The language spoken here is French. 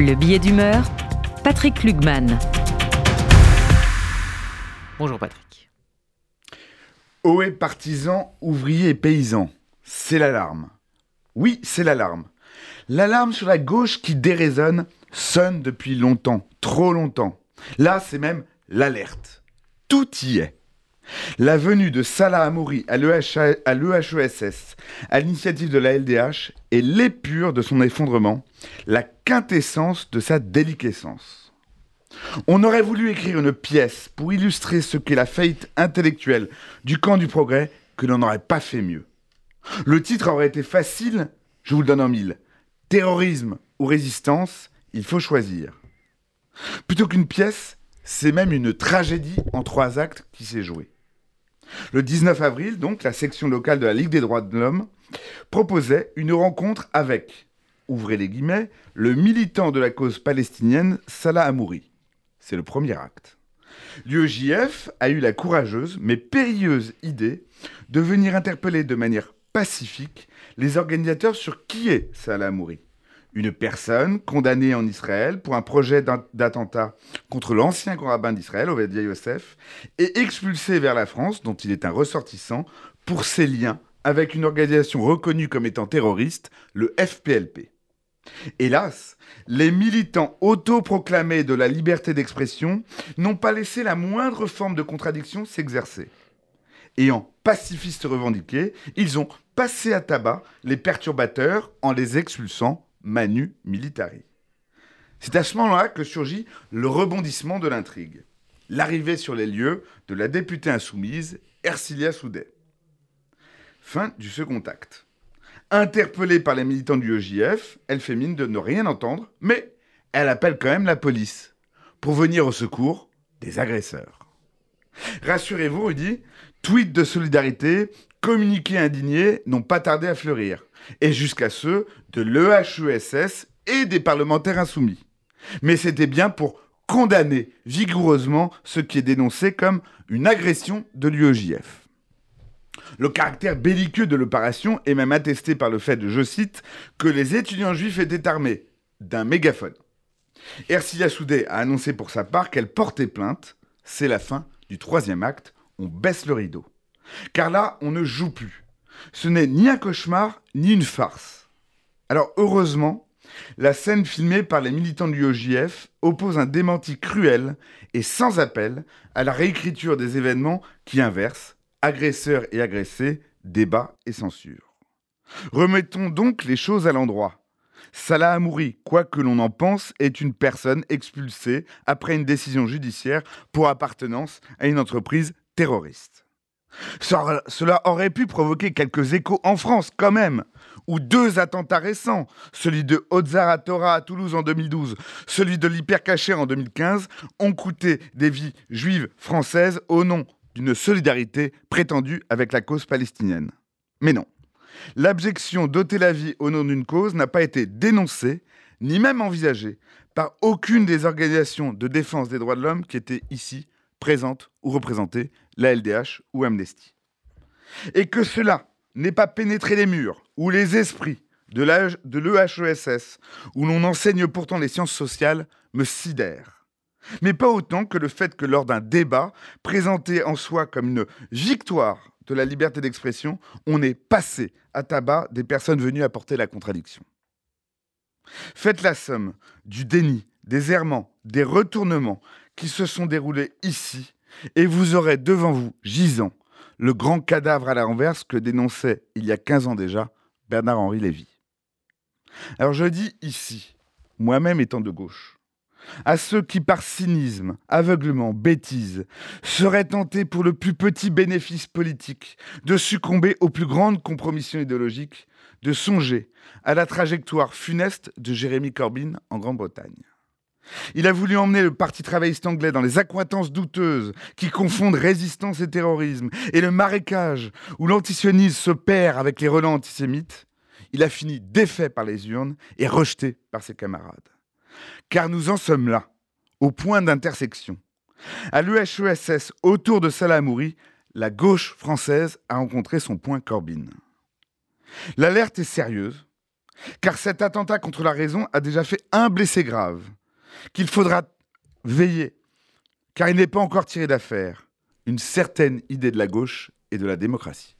Le billet d'humeur, Patrick Lugman. Bonjour Patrick. Ohé partisans, ouvriers et paysans, c'est l'alarme. Oui, c'est l'alarme. L'alarme sur la gauche qui déraisonne sonne depuis longtemps, trop longtemps. Là, c'est même l'alerte. Tout y est. La venue de Salah Amouri à l'EHESS, à l'initiative de la LDH, est l'épure de son effondrement, la quintessence de sa déliquescence. On aurait voulu écrire une pièce pour illustrer ce qu'est la faillite intellectuelle du camp du progrès que l'on n'aurait pas fait mieux. Le titre aurait été facile, je vous le donne en mille. Terrorisme ou résistance, il faut choisir. Plutôt qu'une pièce, c'est même une tragédie en trois actes qui s'est jouée. Le 19 avril, donc, la section locale de la Ligue des droits de l'homme proposait une rencontre avec, ouvrez les guillemets, le militant de la cause palestinienne Salah Amouri. C'est le premier acte. L'UEJF a eu la courageuse mais périlleuse idée de venir interpeller de manière pacifique les organisateurs sur qui est Salah Amouri une personne condamnée en Israël pour un projet d'attentat contre l'ancien rabbin d'Israël, Ovedia Yosef, et expulsé vers la France, dont il est un ressortissant, pour ses liens avec une organisation reconnue comme étant terroriste, le FPLP. Hélas, les militants autoproclamés de la liberté d'expression n'ont pas laissé la moindre forme de contradiction s'exercer. Ayant pacifistes revendiqués, ils ont passé à tabac les perturbateurs en les expulsant Manu Militari. C'est à ce moment-là que surgit le rebondissement de l'intrigue. L'arrivée sur les lieux de la députée insoumise Ercilia Soudet. Fin du second acte. Interpellée par les militants du EJF, elle fait mine de ne rien entendre, mais elle appelle quand même la police pour venir au secours des agresseurs. Rassurez-vous, il dit, tweets de solidarité, communiqués indignés n'ont pas tardé à fleurir et jusqu'à ceux de l'EHESS et des parlementaires insoumis. Mais c'était bien pour condamner vigoureusement ce qui est dénoncé comme une agression de l'UEJF. Le caractère belliqueux de l'opération est même attesté par le fait, je cite, que les étudiants juifs étaient armés d'un mégaphone. Ercilia Soudet a annoncé pour sa part qu'elle portait plainte. C'est la fin du troisième acte. On baisse le rideau. Car là, on ne joue plus. Ce n'est ni un cauchemar, ni une farce. Alors heureusement, la scène filmée par les militants du OJF oppose un démenti cruel et sans appel à la réécriture des événements qui inversent agresseurs et agressés, débat et censure. Remettons donc les choses à l'endroit. Salah Amouri, quoi que l'on en pense, est une personne expulsée après une décision judiciaire pour appartenance à une entreprise terroriste. Cela aurait pu provoquer quelques échos en France quand même, où deux attentats récents, celui de Ozaratora à Toulouse en 2012, celui de l'Hypercacher en 2015, ont coûté des vies juives françaises au nom d'une solidarité prétendue avec la cause palestinienne. Mais non, l'abjection d'ôter la vie au nom d'une cause n'a pas été dénoncée, ni même envisagée, par aucune des organisations de défense des droits de l'homme qui étaient ici présente ou représenter la LDH ou Amnesty. Et que cela n'ait pas pénétré les murs ou les esprits de l'EHESS, où l'on enseigne pourtant les sciences sociales, me sidère. Mais pas autant que le fait que lors d'un débat, présenté en soi comme une victoire de la liberté d'expression, on ait passé à tabac des personnes venues apporter la contradiction. Faites la somme du déni, des errements, des retournements qui se sont déroulés ici, et vous aurez devant vous, gisant, le grand cadavre à la renverse que dénonçait il y a 15 ans déjà Bernard-Henri Lévy. Alors je dis ici, moi-même étant de gauche, à ceux qui par cynisme, aveuglement, bêtise, seraient tentés pour le plus petit bénéfice politique de succomber aux plus grandes compromissions idéologiques, de songer à la trajectoire funeste de Jérémy Corbyn en Grande-Bretagne. Il a voulu emmener le Parti travailliste anglais dans les accointances douteuses qui confondent résistance et terrorisme, et le marécage où l'antisionisme se perd avec les relents antisémites. Il a fini défait par les urnes et rejeté par ses camarades. Car nous en sommes là, au point d'intersection. À l'UHESS, autour de Salamouri, la gauche française a rencontré son point Corbyn. L'alerte est sérieuse, car cet attentat contre la raison a déjà fait un blessé grave, qu'il faudra veiller, car il n'est pas encore tiré d'affaire, une certaine idée de la gauche et de la démocratie.